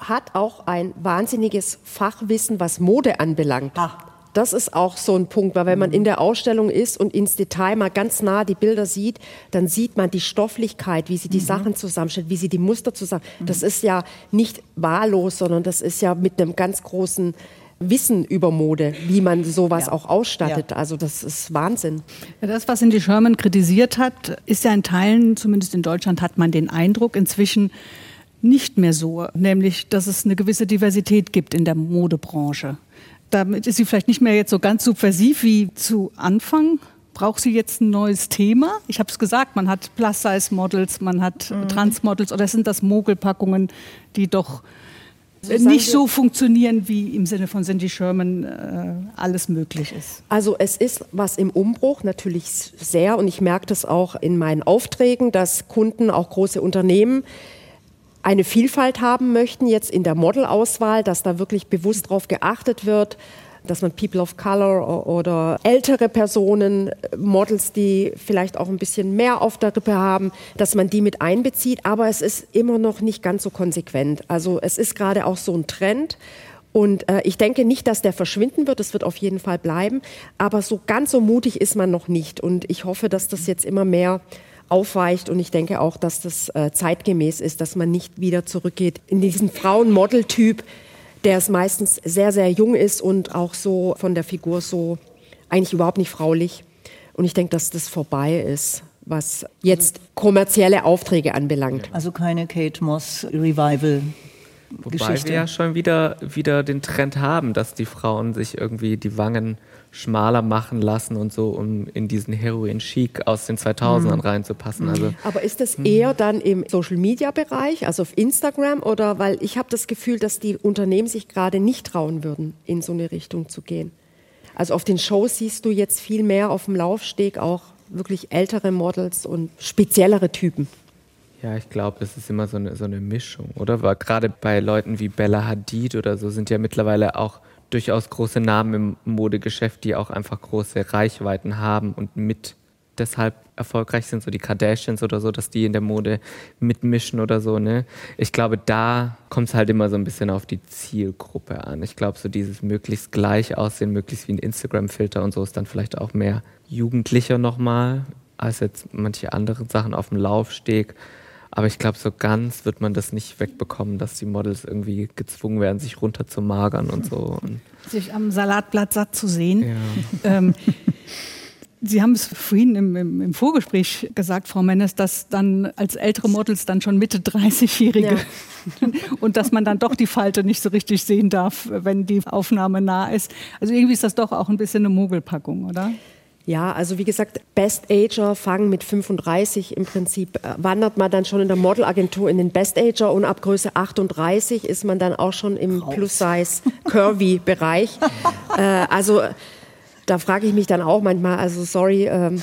hat auch ein wahnsinniges Fachwissen, was Mode anbelangt. Ah das ist auch so ein Punkt, weil wenn man in der Ausstellung ist und ins Detail mal ganz nah die Bilder sieht, dann sieht man die Stofflichkeit, wie sie die mhm. Sachen zusammenstellt, wie sie die Muster zusammen. Mhm. Das ist ja nicht wahllos, sondern das ist ja mit einem ganz großen Wissen über Mode, wie man sowas ja. auch ausstattet. Ja. Also das ist Wahnsinn. Ja, das, was Cindy Sherman kritisiert hat, ist ja in Teilen, zumindest in Deutschland, hat man den Eindruck inzwischen nicht mehr so, nämlich dass es eine gewisse Diversität gibt in der Modebranche. Damit ist sie vielleicht nicht mehr jetzt so ganz subversiv wie zu Anfang. Braucht sie jetzt ein neues Thema? Ich habe es gesagt, man hat Plus-Size-Models, man hat mhm. Trans-Models oder sind das Mogelpackungen, die doch also nicht so funktionieren, wie im Sinne von Cindy Sherman äh, alles möglich ist. Also es ist was im Umbruch, natürlich sehr. Und ich merke das auch in meinen Aufträgen, dass Kunden, auch große Unternehmen, eine Vielfalt haben möchten, jetzt in der Modelauswahl, dass da wirklich bewusst darauf geachtet wird, dass man People of Color oder ältere Personen, Models, die vielleicht auch ein bisschen mehr auf der Rippe haben, dass man die mit einbezieht. Aber es ist immer noch nicht ganz so konsequent. Also es ist gerade auch so ein Trend. Und äh, ich denke nicht, dass der verschwinden wird. Es wird auf jeden Fall bleiben. Aber so ganz so mutig ist man noch nicht. Und ich hoffe, dass das jetzt immer mehr aufweicht. Und ich denke auch, dass das äh, zeitgemäß ist, dass man nicht wieder zurückgeht in diesen Frauen-Model-Typ, der es meistens sehr, sehr jung ist und auch so von der Figur so eigentlich überhaupt nicht fraulich. Und ich denke, dass das vorbei ist, was jetzt kommerzielle Aufträge anbelangt. Also keine Kate Moss Revival. Wobei Geschichte. wir ja schon wieder, wieder den Trend haben, dass die Frauen sich irgendwie die Wangen schmaler machen lassen und so, um in diesen Heroin-Chic aus den 2000ern mhm. reinzupassen. Also, Aber ist das eher dann im Social-Media-Bereich, also auf Instagram, oder weil ich habe das Gefühl, dass die Unternehmen sich gerade nicht trauen würden, in so eine Richtung zu gehen. Also auf den Shows siehst du jetzt viel mehr auf dem Laufsteg auch wirklich ältere Models und speziellere Typen. Ja, ich glaube, es ist immer so eine, so eine Mischung, oder? Weil gerade bei Leuten wie Bella Hadid oder so sind ja mittlerweile auch durchaus große Namen im Modegeschäft, die auch einfach große Reichweiten haben und mit deshalb erfolgreich sind, so die Kardashians oder so, dass die in der Mode mitmischen oder so. Ne? Ich glaube, da kommt es halt immer so ein bisschen auf die Zielgruppe an. Ich glaube, so dieses möglichst gleich aussehen, möglichst wie ein Instagram-Filter und so ist dann vielleicht auch mehr jugendlicher nochmal als jetzt manche anderen Sachen auf dem Laufsteg. Aber ich glaube, so ganz wird man das nicht wegbekommen, dass die Models irgendwie gezwungen werden, sich runter zu magern und so. Und sich am Salatblatt satt zu sehen. Ja. Ähm, Sie haben es vorhin im, im, im, Vorgespräch gesagt, Frau Mennes, dass dann als ältere Models dann schon Mitte 30-Jährige ja. und dass man dann doch die Falte nicht so richtig sehen darf, wenn die Aufnahme nah ist. Also irgendwie ist das doch auch ein bisschen eine Mogelpackung, oder? Ja, also wie gesagt, Best Ager fangen mit 35 im Prinzip, äh, wandert man dann schon in der Modelagentur in den Best Ager und ab Größe 38 ist man dann auch schon im Plus-Size Curvy-Bereich. äh, also da frage ich mich dann auch manchmal, also sorry, ähm,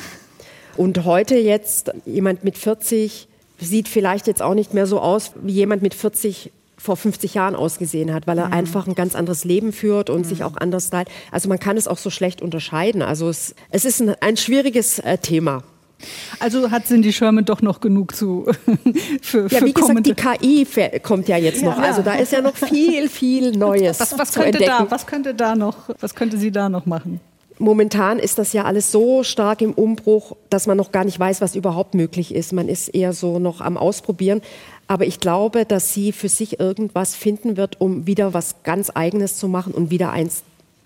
und heute jetzt jemand mit 40 sieht vielleicht jetzt auch nicht mehr so aus wie jemand mit 40 vor 50 Jahren ausgesehen hat, weil er mhm. einfach ein ganz anderes Leben führt und mhm. sich auch anders stylt. Also man kann es auch so schlecht unterscheiden. Also es, es ist ein, ein schwieriges äh, Thema. Also hat Cindy Sherman doch noch genug zu für, Ja, wie gesagt, die KI kommt ja jetzt noch. Ja, also da ist ja noch viel, viel Neues. Was, was könnte entdecken. da? Was könnte da noch? Was könnte sie da noch machen? Momentan ist das ja alles so stark im Umbruch, dass man noch gar nicht weiß, was überhaupt möglich ist. Man ist eher so noch am Ausprobieren. Aber ich glaube, dass sie für sich irgendwas finden wird, um wieder was ganz Eigenes zu machen und wieder eins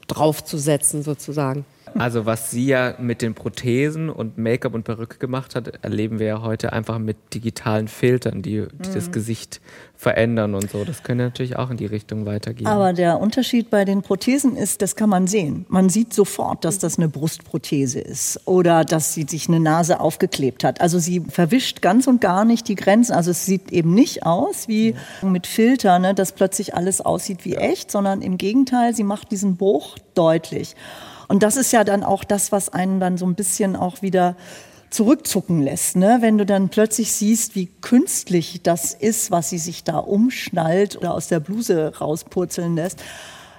draufzusetzen, sozusagen. Also was sie ja mit den Prothesen und Make-up und Perücke gemacht hat, erleben wir ja heute einfach mit digitalen Filtern, die, die mhm. das Gesicht verändern und so. Das könnte natürlich auch in die Richtung weitergehen. Aber der Unterschied bei den Prothesen ist, das kann man sehen. Man sieht sofort, dass das eine Brustprothese ist oder dass sie sich eine Nase aufgeklebt hat. Also sie verwischt ganz und gar nicht die Grenzen. Also es sieht eben nicht aus wie mit Filtern, ne, dass plötzlich alles aussieht wie echt, sondern im Gegenteil, sie macht diesen Bruch deutlich. Und das ist ja dann auch das, was einen dann so ein bisschen auch wieder zurückzucken lässt, ne? wenn du dann plötzlich siehst, wie künstlich das ist, was sie sich da umschnallt oder aus der Bluse rauspurzeln lässt.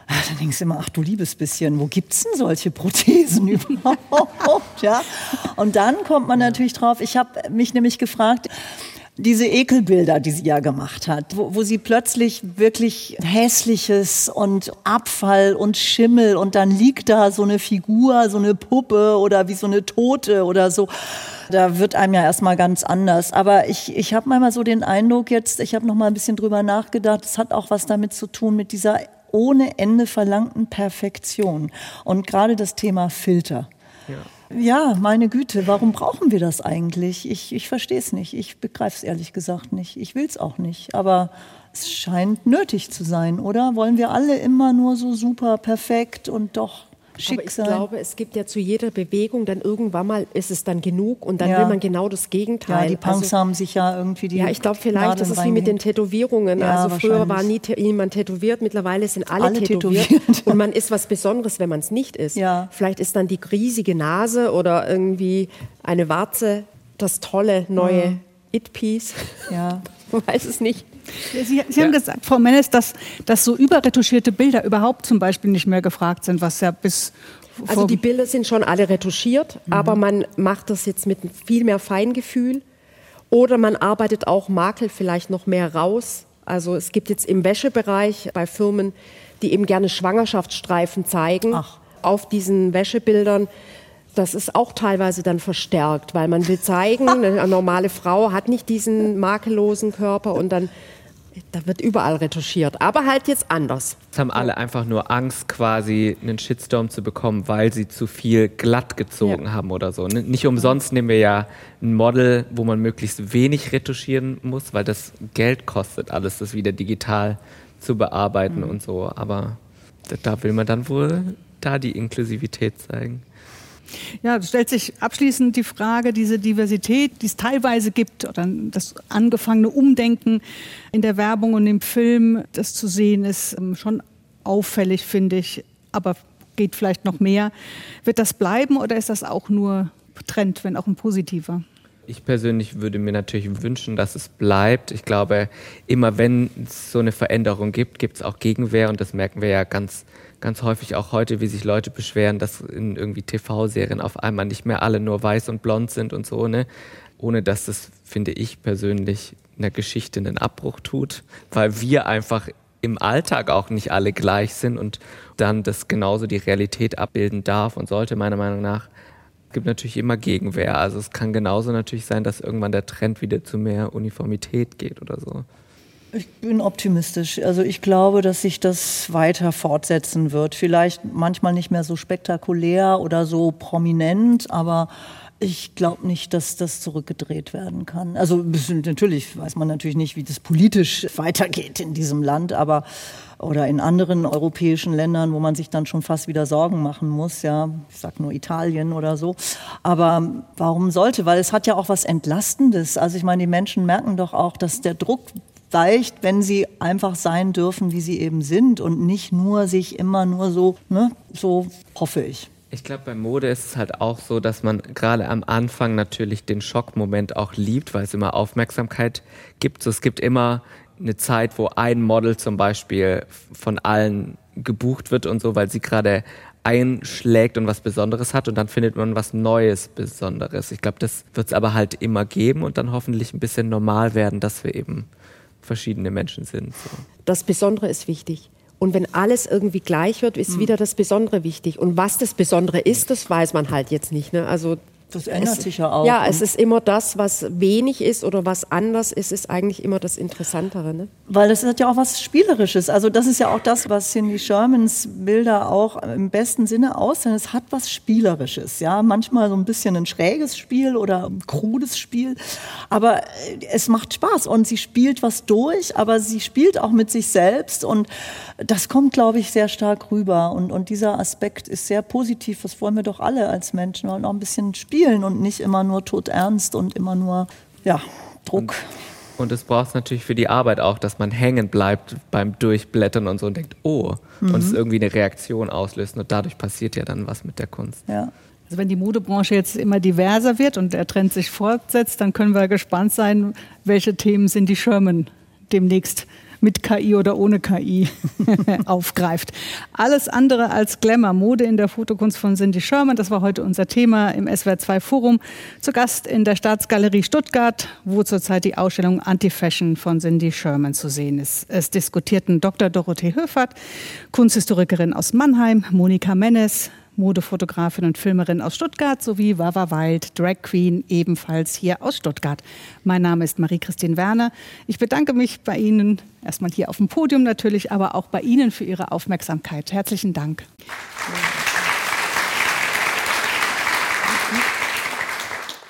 Ah, dann denkst du immer, ach du liebes bisschen, wo gibt's denn solche Prothesen überhaupt? ja? Und dann kommt man natürlich drauf, ich habe mich nämlich gefragt, diese Ekelbilder, die sie ja gemacht hat, wo, wo sie plötzlich wirklich hässliches und Abfall und Schimmel und dann liegt da so eine Figur, so eine Puppe oder wie so eine Tote oder so. Da wird einem ja erstmal ganz anders. Aber ich, ich habe manchmal so den Eindruck jetzt, ich habe noch mal ein bisschen drüber nachgedacht, es hat auch was damit zu tun mit dieser ohne Ende verlangten Perfektion. Und gerade das Thema Filter. Ja Ja, meine Güte, warum brauchen wir das eigentlich? Ich, ich verstehe es nicht. Ich begreife es ehrlich gesagt nicht. Ich will es auch nicht. Aber es scheint nötig zu sein, oder? Wollen wir alle immer nur so super perfekt und doch schick Aber ich glaube, es gibt ja zu jeder Bewegung dann irgendwann mal ist es dann genug und dann Ja. will man genau das Gegenteil. ja, die Punks Also- haben sich ja irgendwie die Ja, ich glaube vielleicht, Nadeln das ist wie mit den. Tätowierungen. Ja, also früher war nie jemand tätowiert, mittlerweile sind alle, Alle tätowiert. tätowiert. Und man ist was Besonderes, wenn man es nicht ist. Ja. Vielleicht ist dann die riesige Nase oder irgendwie eine Warze das tolle neue It-Piece. Ja. Man weiß es nicht. Sie, Sie haben gesagt, Frau Mennes, dass, dass so überretuschierte Bilder überhaupt zum Beispiel nicht mehr gefragt sind, was ja bis Also die Bilder sind schon alle retuschiert, aber man macht das jetzt mit viel mehr Feingefühl. Oder man arbeitet auch Makel vielleicht noch mehr raus. Also es gibt jetzt im Wäschebereich bei Firmen, die eben gerne Schwangerschaftsstreifen zeigen Ach. auf diesen Wäschebildern. Das ist auch teilweise dann verstärkt, weil man will zeigen, eine normale Frau hat nicht diesen makellosen Körper und dann da wird überall retuschiert, aber halt jetzt anders. Es haben alle einfach nur Angst, quasi einen Shitstorm zu bekommen, weil sie zu viel glatt gezogen Ja. haben oder so. Nicht umsonst nehmen wir ja ein Model, wo man möglichst wenig retuschieren muss, weil das Geld kostet, alles das wieder digital zu bearbeiten und so. Aber da will man dann wohl da die Inklusivität zeigen. Ja, es stellt sich abschließend die Frage, diese Diversität, die es teilweise gibt, oder das angefangene Umdenken in der Werbung und im Film, das zu sehen ist ähm, schon auffällig, finde ich, aber geht vielleicht noch mehr. Wird das bleiben oder ist das auch nur Trend, wenn auch ein positiver? Ich persönlich würde mir natürlich wünschen, dass es bleibt. Ich glaube, immer wenn es so eine Veränderung gibt, gibt es auch Gegenwehr und das merken wir ja ganz, ganz häufig auch heute, wie sich Leute beschweren, dass in irgendwie TV-Serien auf einmal nicht mehr alle nur weiß und blond sind und so, ne? Ohne dass das, finde ich persönlich, einer Geschichte einen Abbruch tut, weil wir einfach im Alltag auch nicht alle gleich sind und dann das genauso die Realität abbilden darf und sollte, meiner Meinung nach. Es gibt natürlich immer Gegenwehr. Also es kann genauso natürlich sein, dass irgendwann der Trend wieder zu mehr Uniformität geht oder so. Ich bin optimistisch. Also ich glaube, dass sich das weiter fortsetzen wird. Vielleicht manchmal nicht mehr so spektakulär oder so prominent, aber ich glaube nicht, dass das zurückgedreht werden kann. Also natürlich weiß man natürlich nicht, wie das politisch weitergeht in diesem Land, aber oder in anderen europäischen Ländern, wo man sich dann schon fast wieder Sorgen machen muss, ja, ich sag nur Italien oder so. Aber warum sollte? Weil es hat ja auch was Entlastendes. Also ich meine, die Menschen merken doch auch, dass der Druck weicht, wenn sie einfach sein dürfen, wie sie eben sind und nicht nur sich immer nur so, ne, so hoffe ich. Ich glaube, bei Mode ist es halt auch so, dass man gerade am Anfang natürlich den Schockmoment auch liebt, weil es immer Aufmerksamkeit gibt. So, es gibt immer eine Zeit, wo ein Model zum Beispiel von allen gebucht wird und so, weil sie gerade einschlägt und was Besonderes hat und dann findet man was Neues Besonderes. Ich glaube, das wird es aber halt immer geben und dann hoffentlich ein bisschen normal werden, dass wir eben verschiedene Menschen sind. So. Das Besondere ist wichtig. Und wenn alles irgendwie gleich wird, ist wieder das Besondere wichtig. Und was das Besondere ist, das weiß man halt jetzt nicht. Ne? Also Das ändert es, sich ja auch. Ja, es Und- ist immer das, was wenig ist oder was anders ist, ist eigentlich immer das Interessantere. Ne? Weil das hat ja auch was Spielerisches. Also das ist ja auch das, was Cindy Shermans Bilder auch im besten Sinne aussehen. Es hat was Spielerisches. Ja, manchmal so ein bisschen ein schräges Spiel oder ein krudes Spiel. Aber äh, es macht Spaß und sie spielt was durch, aber sie spielt auch mit sich selbst und das kommt, glaube ich, sehr stark rüber. Und, und dieser Aspekt ist sehr positiv. Das wollen wir doch alle als Menschen. Wir wollen auch ein bisschen spielen und nicht immer nur todernst und immer nur, ja, Druck. Und es braucht es natürlich für die Arbeit auch, dass man hängen bleibt beim Durchblättern und so und denkt, oh, und es irgendwie eine Reaktion auslöst. Und dadurch passiert ja dann was mit der Kunst. ja. Also wenn die Modebranche jetzt immer diverser wird und der Trend sich fortsetzt, dann können wir gespannt sein, welche Themen Cindy Sherman demnächst mit KI oder ohne KI aufgreift. Alles andere als Glamour, Mode in der Fotokunst von Cindy Sherman, das war heute unser Thema im SWR2 Forum. Zu Gast in der Staatsgalerie Stuttgart, wo zurzeit die Ausstellung Anti-Fashion von Cindy Sherman zu sehen ist. Es diskutierten Dr. Dorothee Höfert, Kunsthistorikerin aus Mannheim, Monika Mennes, Modefotografin und Filmerin aus Stuttgart sowie Wawa Wild, Drag Queen, ebenfalls hier aus Stuttgart. Mein Name ist Marie-Christine Werner. Ich bedanke mich bei Ihnen, erstmal hier auf dem Podium natürlich, aber auch bei Ihnen für Ihre Aufmerksamkeit. Herzlichen Dank.